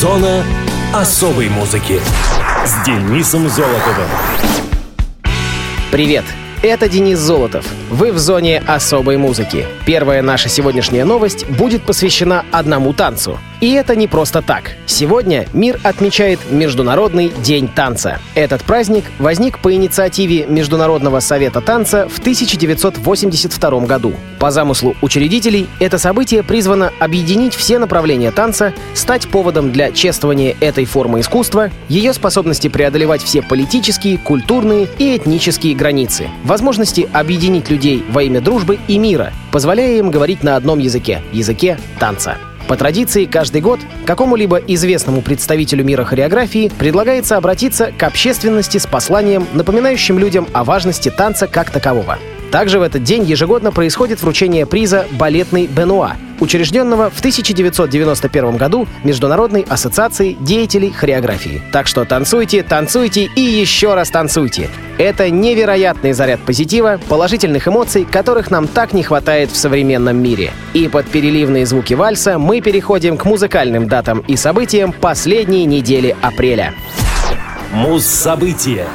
Зона особой музыки с Денисом Золотовым. Привет! Это Денис Золотов. Вы в зоне особой музыки. Первая наша сегодняшняя новость будет посвящена одному танцу. И это не просто так. Сегодня мир отмечает Международный день танца. Этот праздник возник по инициативе Международного совета танца в 1982 году. По замыслу учредителей, это событие призвано объединить все направления танца, стать поводом для чествования этой формы искусства, ее способности преодолевать все политические, культурные и этнические границы, возможности объединить людей во имя дружбы и мира, позволяя им говорить на одном языке — языке танца. По традиции, каждый год какому-либо известному представителю мира хореографии предлагается обратиться к общественности с посланием, напоминающим людям о важности танца как такового. Также в этот день ежегодно происходит вручение приза «Балетный Бенуа», учрежденного в 1991 году Международной ассоциацией деятелей хореографии. Так что танцуйте, танцуйте и еще раз танцуйте. Это невероятный заряд позитива, положительных эмоций, которых нам так не хватает в современном мире. И под переливные звуки вальса мы переходим к музыкальным датам и событиям последней недели апреля. Муз-события.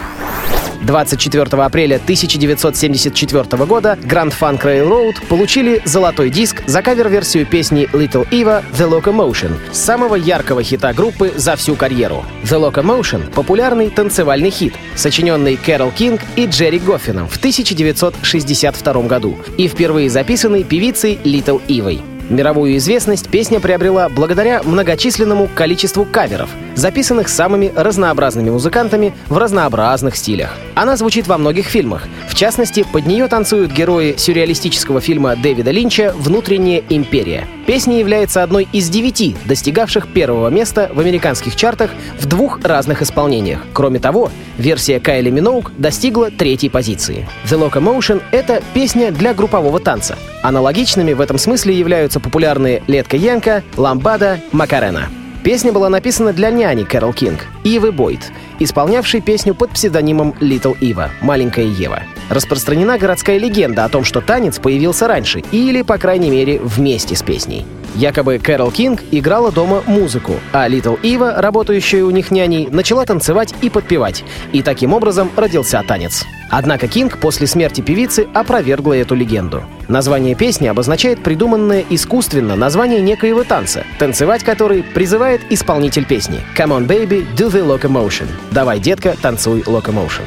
24 апреля 1974 года Grand Funk Railroad получили золотой диск за кавер-версию песни Little Eva «The Locomotion» самого яркого хита группы за всю карьеру. «The Locomotion» — популярный танцевальный хит, сочиненный Кэрол Кинг и Джерри Гоффином в 1962 году и впервые записанный певицей Little Ивой. Мировую известность песня приобрела благодаря многочисленному количеству каверов, записанных самыми разнообразными музыкантами в разнообразных стилях. Она звучит во многих фильмах. В частности, под нее танцуют герои сюрреалистического фильма Дэвида Линча «Внутренняя империя». Песня является одной из девяти, достигавших первого места в американских чартах в двух разных исполнениях. Кроме того, версия Кайли Миноук достигла третьей позиции. The Locomotion — это песня для группового танца. Аналогичными в этом смысле являются популярные «Летка Янка», «Ламбада», «Макарена». Песня была написана для няни Кэрол Кинг, Ивы Бойд, исполнявшей песню под псевдонимом Little Eva, маленькая Ева. Распространена городская легенда о том, что танец появился раньше или, по крайней мере, вместе с песней. Якобы Кэрол Кинг играла дома музыку, а Little Eva, работающая у них няней, начала танцевать и подпевать. И таким образом родился танец. Однако Кинг после смерти певицы опровергла эту легенду. Название песни обозначает придуманное искусственно название некоего танца, танцевать который призывает исполнитель песни «Come on, baby, do the locomotion» — «Давай, детка, танцуй locomotion».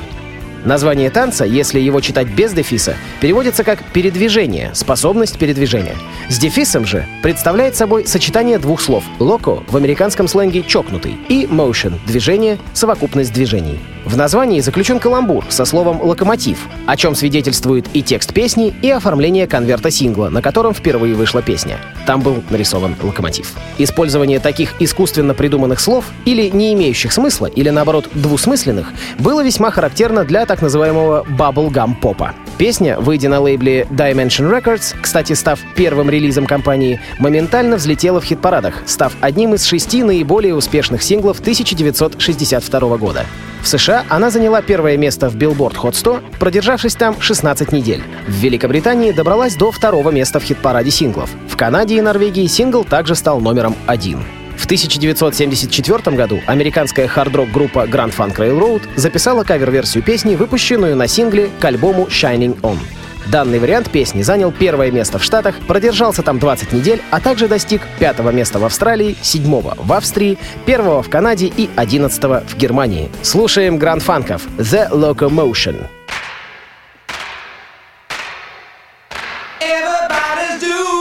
Название танца, если его читать без дефиса, переводится как «передвижение», «способность передвижения». С дефисом же представляет собой сочетание двух слов «локо» в американском сленге «чокнутый» и «motion» — «движение», «совокупность движений». В названии заключен каламбур со словом «локомотив», о чем свидетельствует и текст песни, и оформление конверта сингла, на котором впервые вышла песня. Там был нарисован локомотив. Использование таких искусственно придуманных слов или не имеющих смысла, или наоборот двусмысленных, было весьма характерно для так называемого bubblegum-попа. Песня, выйдя на лейбле Dimension Records, кстати, став первым релизом компании, моментально взлетела в хит-парадах, став одним из шести наиболее успешных синглов 1962 года. В США она заняла первое место в Billboard Hot 100, продержавшись там 16 недель. В Великобритании добралась до второго места в хит-параде синглов. В Канаде и Норвегии сингл также стал номером один. В 1974 году американская хард-рок-группа Grand Funk Railroad записала кавер-версию песни, выпущенную на сингле к альбому Shining On. Данный вариант песни занял первое место в Штатах, продержался там 20 недель, а также достиг пятого места в Австралии, седьмого в Австрии, первого в Канаде и одиннадцатого в Германии. Слушаем Гранд Фанков «The Locomotion». Everybody's doing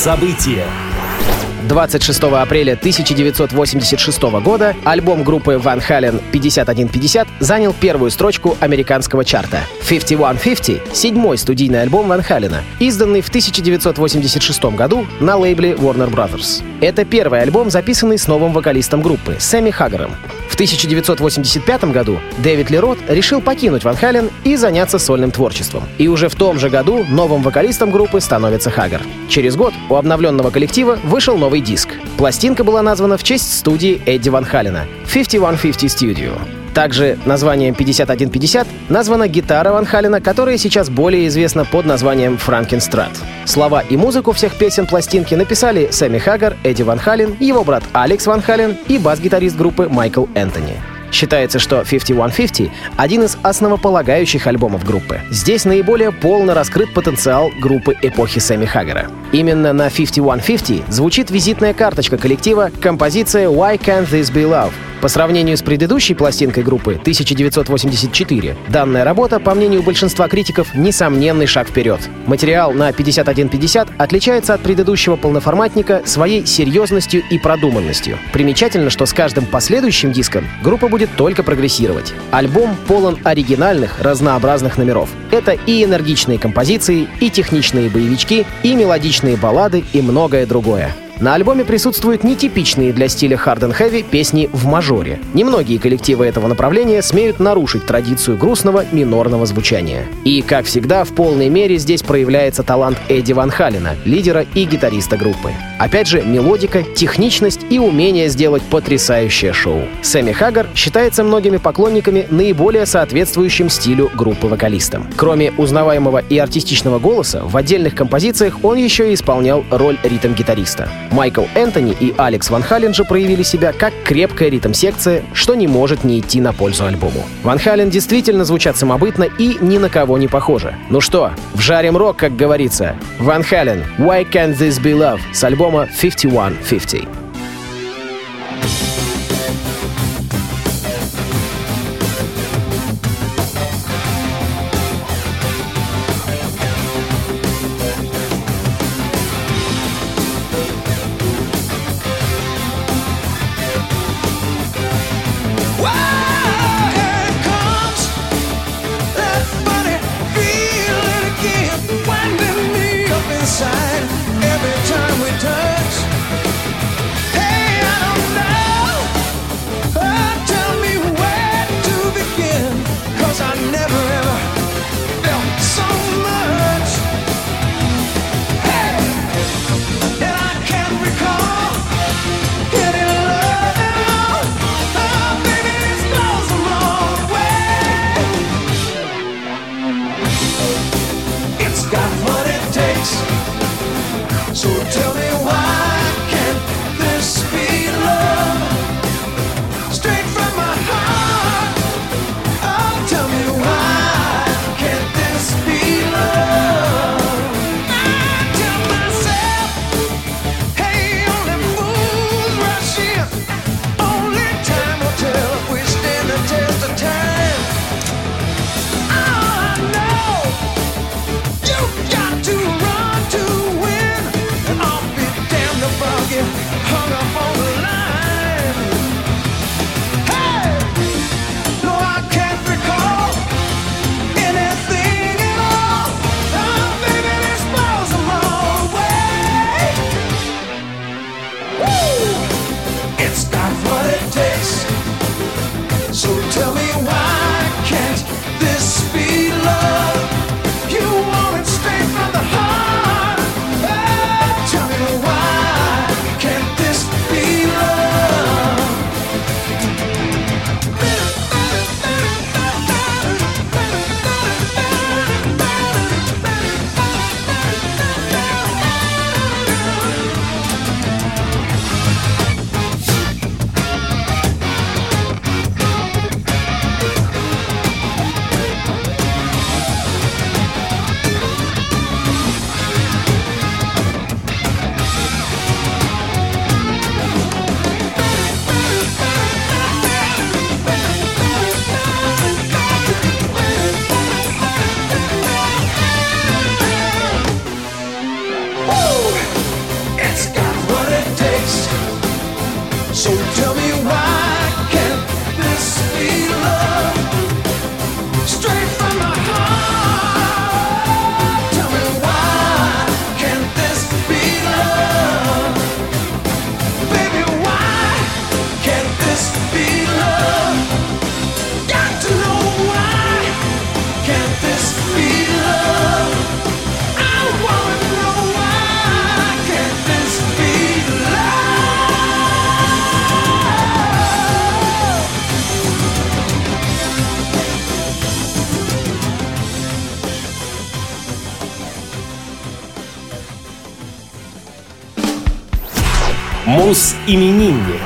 Муз-события 26 апреля 1986 года альбом группы Van Halen 5150 занял первую строчку американского чарта. 5150 — седьмой студийный альбом Ван Халена, изданный в 1986 году на лейбле Warner Brothers. Это первый альбом, записанный с новым вокалистом группы Сэмми Хаггаром. В 1985 году Дэвид Лерот решил покинуть Ван Хален и заняться сольным творчеством. И уже в том же году новым вокалистом группы становится Хаггар. Через год у обновленного коллектива вышел новый диск. Пластинка была названа в честь студии Эдди Ван Халена — 5150 Studio. Также названием 5150 названа гитара Ван Халена, которая сейчас более известна под названием Франкенстрат. Слова и музыку всех песен пластинки написали Сэмми Хаггар, Эдди Ван Хален, его брат Алекс Ван Хален и бас-гитарист группы Майкл Энтони. Считается, что 5150 — один из основополагающих альбомов группы. Здесь наиболее полно раскрыт потенциал группы эпохи Сэмми Хаггара. Именно на 5150 звучит визитная карточка коллектива композиция «Why Can't This Be Love», по сравнению с предыдущей пластинкой группы 1984, данная работа, по мнению большинства критиков, несомненный шаг вперед. Материал на 5150 отличается от предыдущего полноформатника своей серьезностью и продуманностью. Примечательно, что с каждым последующим диском группа будет только прогрессировать. Альбом полон оригинальных, разнообразных номеров. Это и энергичные композиции, и техничные боевички, и мелодичные баллады, и многое другое. На альбоме присутствуют нетипичные для стиля Hard and Heavy песни в мажоре. Немногие коллективы этого направления смеют нарушить традицию грустного минорного звучания. И, как всегда, в полной мере здесь проявляется талант Эдди Ван Халена, лидера и гитариста группы. Опять же, мелодика, техничность и умение сделать потрясающее шоу. Сэмми Хаггар считается многими поклонниками наиболее соответствующим стилю группы вокалистом. Кроме узнаваемого и артистичного голоса, в отдельных композициях он еще и исполнял роль ритм-гитариста. Майкл Энтони и Алекс Ван Хален же проявили себя как крепкая ритм-секция, что не может не идти на пользу альбому. Ван Хален действительно звучат самобытно и ни на кого не похожи. Ну что, вжарим рок, как говорится. Ван Хален, Why Can't This Be Love с альбома 5150. Мус-именинник.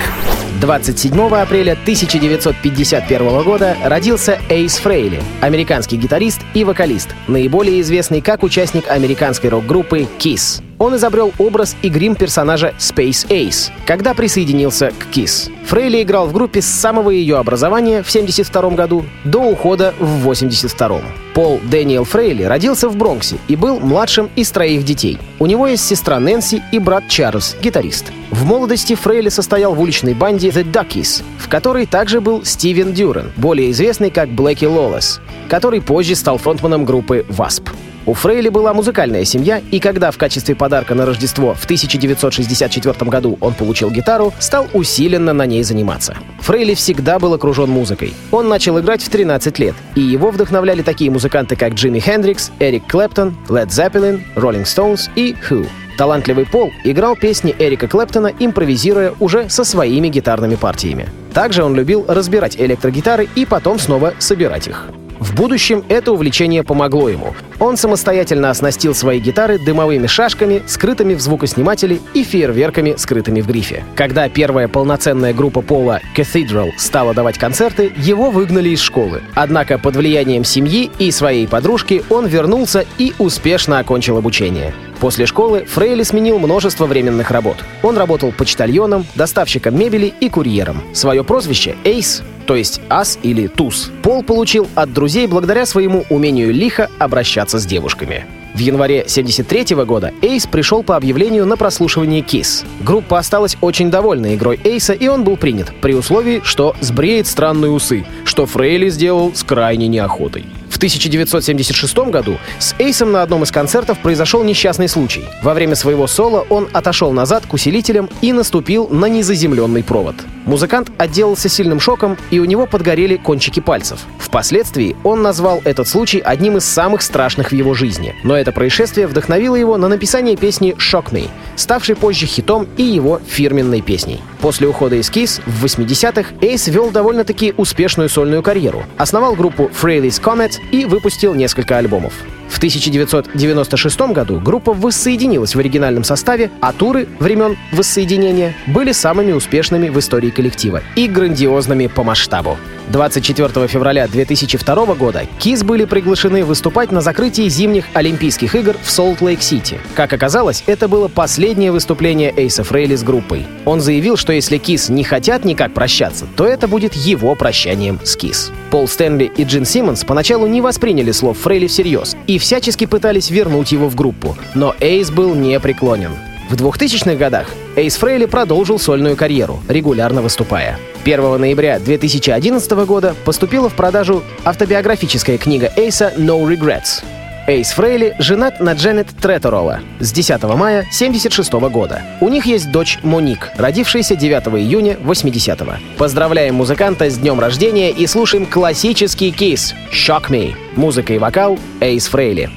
27 апреля 1951 года родился Эйс Фрейли, американский гитарист и вокалист, наиболее известный как участник американской рок-группы Kiss. Он изобрел образ и грим персонажа Space Ace, когда присоединился к Kiss. Фрейли играл в группе с самого ее образования в 1972 году до ухода в 1982. Пол Дэниел Фрейли родился в Бронксе и был младшим из троих детей. У него есть сестра Нэнси и брат Чарльз, гитарист. В молодости Фрейли состоял в уличной банде The Duckies, в которой также был Стивен Дюрен, более известный как Блэки Лолес, который позже стал фронтманом группы Wasp. У Фрейли была музыкальная семья, и когда в качестве подарка на Рождество в 1964 году он получил гитару, стал усиленно на ней заниматься. Фрейли всегда был окружен музыкой. Он начал играть в 13 лет, и его вдохновляли такие музыканты, как Джимми Хендрикс, Эрик Клэптон, Led Zeppelin, Rolling Stones и Who. Талантливый Пол играл песни Эрика Клэптона, импровизируя уже со своими гитарными партиями. Также он любил разбирать электрогитары и потом снова собирать их. В будущем это увлечение помогло ему. Он самостоятельно оснастил свои гитары дымовыми шашками, скрытыми в звукоснимателе и фейерверками, скрытыми в грифе. Когда первая полноценная группа Пола Cathedral стала давать концерты, его выгнали из школы. Однако под влиянием семьи и своей подружки он вернулся и успешно окончил обучение. После школы Фрейли сменил множество временных работ. Он работал почтальоном, доставщиком мебели и курьером. Свое прозвище «Эйс» то есть ас или туз, Пол получил от друзей благодаря своему умению лихо обращаться с девушками. В январе 73 года Эйс пришел по объявлению на прослушивание Kiss. Группа осталась очень довольна игрой Эйса, и он был принят, при условии, что сбреет странные усы, что Фрейли сделал с крайней неохотой. В 1976 году с Эйсом на одном из концертов произошел несчастный случай. Во время своего соло он отошел назад к усилителям и наступил на незаземленный провод. Музыкант отделался сильным шоком, и у него подгорели кончики пальцев. Впоследствии он назвал этот случай одним из самых страшных в его жизни. Но это происшествие вдохновило его на написание песни «Shock Me», ставшей позже хитом и его фирменной песней. После ухода из Kiss в 80-х Эйс вел довольно-таки успешную сольную карьеру. Основал группу Frehley's Comet и выпустил несколько альбомов. В 1996 году группа воссоединилась в оригинальном составе, а туры времен воссоединения были самыми успешными в истории коллектива и грандиозными по масштабу. 24 февраля 2002 года Kiss были приглашены выступать на закрытии зимних Олимпийских игр в Солт-Лейк-Сити. Как оказалось, это было последнее выступление Эйса Фрейли с группой. Он заявил, что если Kiss не хотят никак прощаться, то это будет его прощанием с Kiss. Пол Стэнли и Джин Симмонс поначалу не восприняли слов Фрейли всерьез и всячески пытались вернуть его в группу, но Эйс был непреклонен. В 2000-х годах Эйс Фрейли продолжил сольную карьеру, регулярно выступая. 1 ноября 2011 года поступила в продажу автобиографическая книга Эйса «No Regrets». Эйс Фрейли женат на Дженнет Треторола с 10 мая 1976 года. У них есть дочь Моник, родившаяся 9 июня 80-го. Поздравляем музыканта с днем рождения и слушаем классический кейс «Shock Me». Музыка и вокал Эйс Фрейли.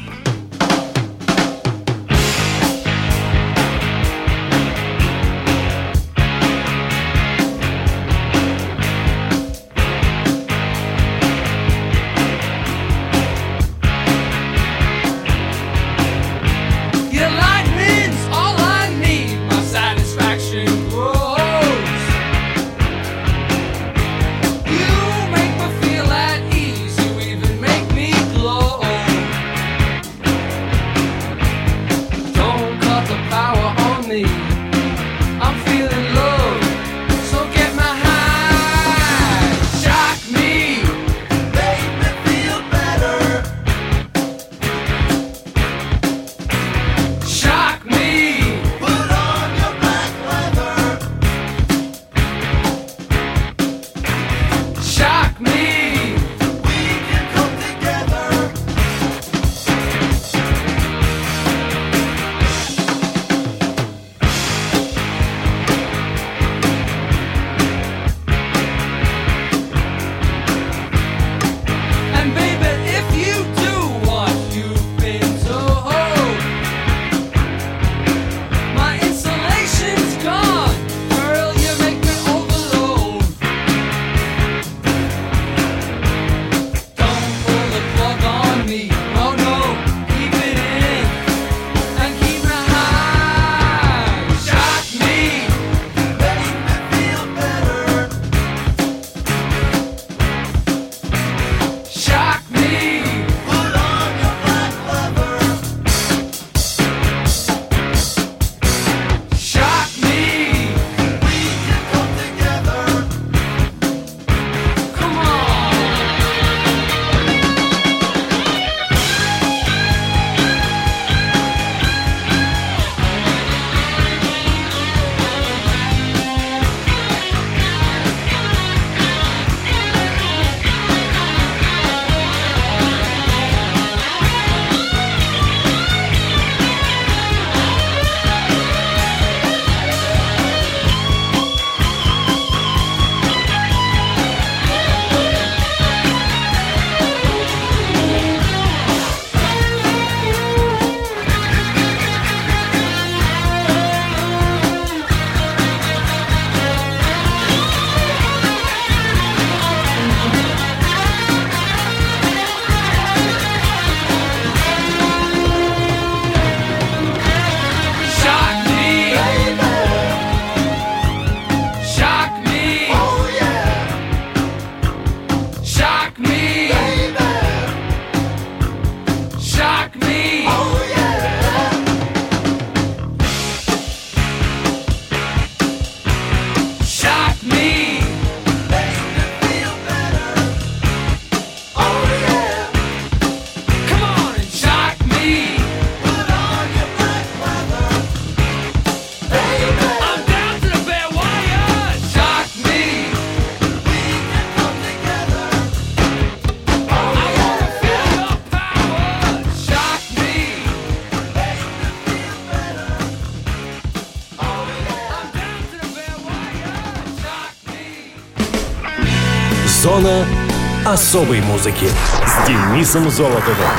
Особой музыки с Денисом Золотовым.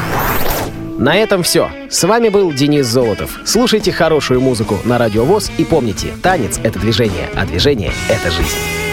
На этом все. С вами был Денис Золотов. Слушайте хорошую музыку на Радио ВОЗ и помните, танец — это движение, а движение — это жизнь.